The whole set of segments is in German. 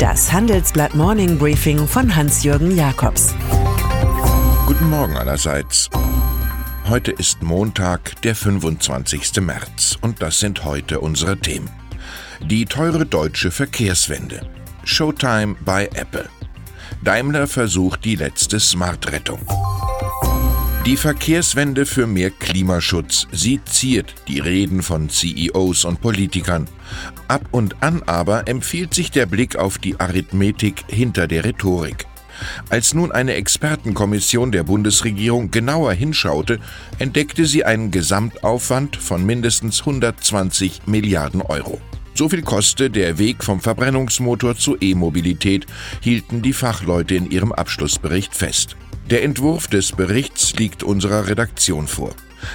Das Handelsblatt Morning Briefing von Hans-Jürgen Jakobs. Guten Morgen allerseits. Heute ist Montag, der 25. März und das sind heute unsere Themen. Die teure deutsche Verkehrswende. Showtime bei Apple. Daimler versucht die letzte Smart-Rettung. Die Verkehrswende für mehr Klimaschutz, sie ziert die Reden von CEOs und Politikern. Ab und an aber empfiehlt sich der Blick auf die Arithmetik hinter der Rhetorik. Als nun eine Expertenkommission der Bundesregierung genauer hinschaute, entdeckte sie einen Gesamtaufwand von mindestens 120 Milliarden Euro. So viel koste der Weg vom Verbrennungsmotor zur E-Mobilität, hielten die Fachleute in ihrem Abschlussbericht fest. Der Entwurf des Berichts liegt unserer Redaktion vor.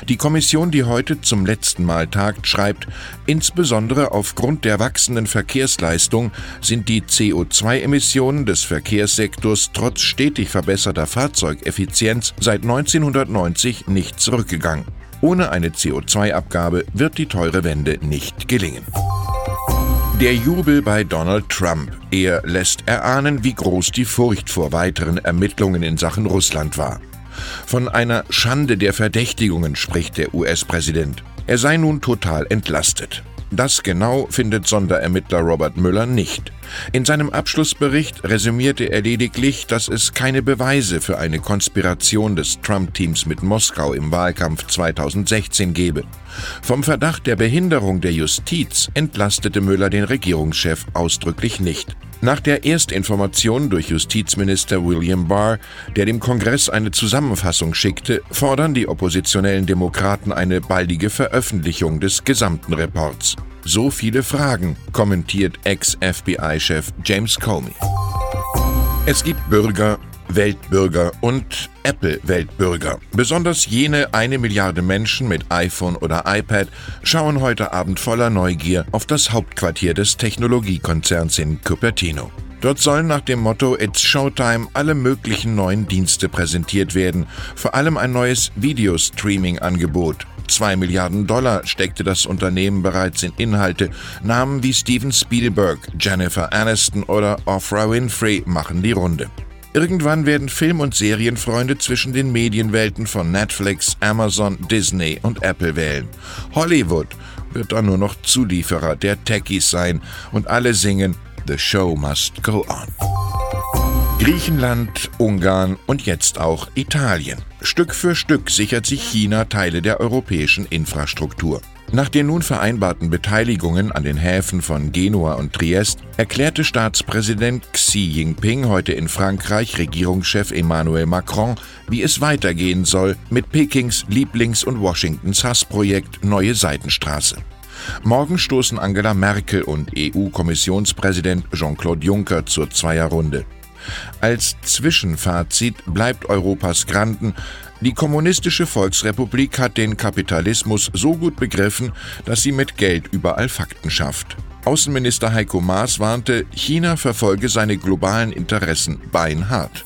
Die Kommission, die heute zum letzten Mal tagt, schreibt, insbesondere aufgrund der wachsenden Verkehrsleistung sind die CO2-Emissionen des Verkehrssektors trotz stetig verbesserter Fahrzeugeffizienz seit 1990 nicht zurückgegangen. Ohne eine CO2-Abgabe wird die teure Wende nicht gelingen. Der Jubel bei Donald Trump. Er lässt erahnen, wie groß die Furcht vor weiteren Ermittlungen in Sachen Russland war. Von einer Schande der Verdächtigungen spricht der US-Präsident. Er sei nun total entlastet. Das genau findet Sonderermittler Robert Müller nicht. In seinem Abschlussbericht resümierte er lediglich, dass es keine Beweise für eine Konspiration des Trump-Teams mit Moskau im Wahlkampf 2016 gebe. Vom Verdacht der Behinderung der Justiz entlastete Müller den Regierungschef ausdrücklich nicht. Nach der Erstinformation durch Justizminister William Barr, der dem Kongress eine Zusammenfassung schickte, fordern die oppositionellen Demokraten eine baldige Veröffentlichung des gesamten Reports. So viele Fragen, kommentiert Ex-FBI-Chef James Comey. Es gibt Bürger, Weltbürger und Apple-Weltbürger. Besonders jene eine Milliarde Menschen mit iPhone oder iPad schauen heute Abend voller Neugier auf das Hauptquartier des Technologiekonzerns in Cupertino. Dort sollen nach dem Motto It's Showtime alle möglichen neuen Dienste präsentiert werden, vor allem ein neues Videostreaming-Angebot. Zwei Milliarden Dollar steckte das Unternehmen bereits in Inhalte. Namen wie Steven Spielberg, Jennifer Aniston oder Oprah Winfrey machen die Runde. Irgendwann werden Film- und Serienfreunde zwischen den Medienwelten von Netflix, Amazon, Disney und Apple wählen. Hollywood wird dann nur noch Zulieferer der Techies sein und alle singen The Show Must Go On. Griechenland, Ungarn und jetzt auch Italien. Stück für Stück sichert sich China Teile der europäischen Infrastruktur. Nach den nun vereinbarten Beteiligungen an den Häfen von Genua und Triest erklärte Staatspräsident Xi Jinping heute in Frankreich Regierungschef Emmanuel Macron, wie es weitergehen soll mit Pekings Lieblings- und Washingtons Hassprojekt Neue Seidenstraße. Morgen stoßen Angela Merkel und EU-Kommissionspräsident Jean-Claude Juncker zur Zweierrunde. Als Zwischenfazit bleibt Europas Granden, die kommunistische Volksrepublik hat den Kapitalismus so gut begriffen, dass sie mit Geld überall Fakten schafft. Außenminister Heiko Maas warnte, China verfolge seine globalen Interessen beinhart.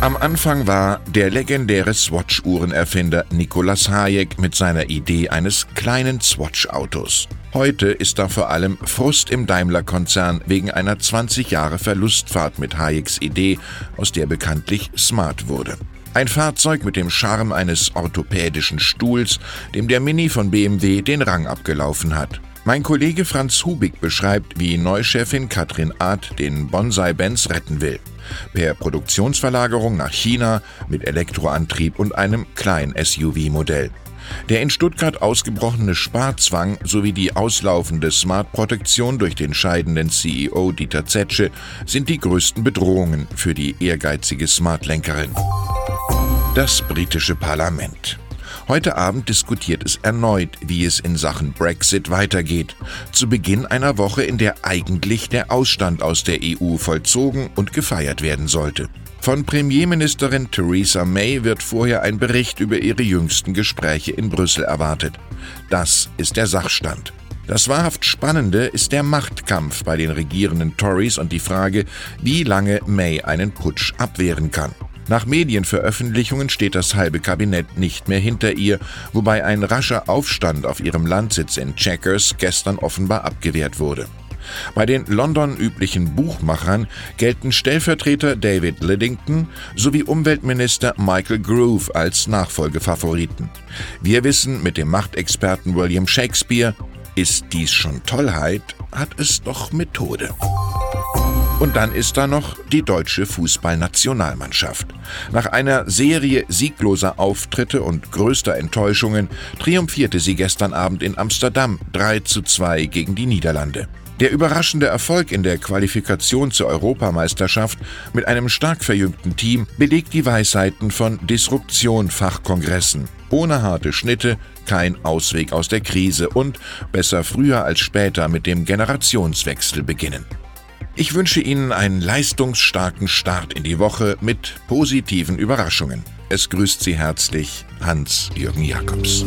Am Anfang war der legendäre Swatch-Uhrenerfinder Nicolas Hayek mit seiner Idee eines kleinen Swatch-Autos. Heute ist da vor allem Frust im Daimler-Konzern wegen einer 20 Jahre Verlustfahrt mit Hayeks Idee, aus der bekanntlich Smart wurde. Ein Fahrzeug mit dem Charme eines orthopädischen Stuhls, dem der Mini von BMW den Rang abgelaufen hat. Mein Kollege Franz Hubig beschreibt, wie Neuchefin Katrin Art den Bonsai-Benz retten will. Per Produktionsverlagerung nach China mit Elektroantrieb und einem kleinen SUV-Modell. Der in Stuttgart ausgebrochene Sparzwang sowie die auslaufende Smart-Protektion durch den scheidenden CEO Dieter Zetsche sind die größten Bedrohungen für die ehrgeizige Smart-Lenkerin. Das britische Parlament. Heute Abend diskutiert es erneut, wie es in Sachen Brexit weitergeht. Zu Beginn einer Woche, in der eigentlich der Ausstand aus der EU vollzogen und gefeiert werden sollte. Von Premierministerin Theresa May wird vorher ein Bericht über ihre jüngsten Gespräche in Brüssel erwartet. Das ist der Sachstand. Das wahrhaft Spannende ist der Machtkampf bei den regierenden Tories und die Frage, wie lange May einen Putsch abwehren kann. Nach Medienveröffentlichungen steht das halbe Kabinett nicht mehr hinter ihr, wobei ein rascher Aufstand auf ihrem Landsitz in Checkers gestern offenbar abgewehrt wurde. Bei den London üblichen Buchmachern gelten Stellvertreter David Liddington sowie Umweltminister Michael Groove als Nachfolgefavoriten. Wir wissen mit dem Machtexperten William Shakespeare, ist dies schon Tollheit, hat es doch Methode. Und dann ist da noch die deutsche Fußballnationalmannschaft. Nach einer Serie siegloser Auftritte und größter Enttäuschungen triumphierte sie gestern Abend in Amsterdam 3 zu 2 gegen die Niederlande. Der überraschende Erfolg in der Qualifikation zur Europameisterschaft mit einem stark verjüngten Team belegt die Weisheiten von Disruption-Fachkongressen. Ohne harte Schnitte kein Ausweg aus der Krise und besser früher als später mit dem Generationswechsel beginnen. Ich wünsche Ihnen einen leistungsstarken Start in die Woche mit positiven Überraschungen. Es grüßt Sie herzlich Hans-Jürgen Jakobs.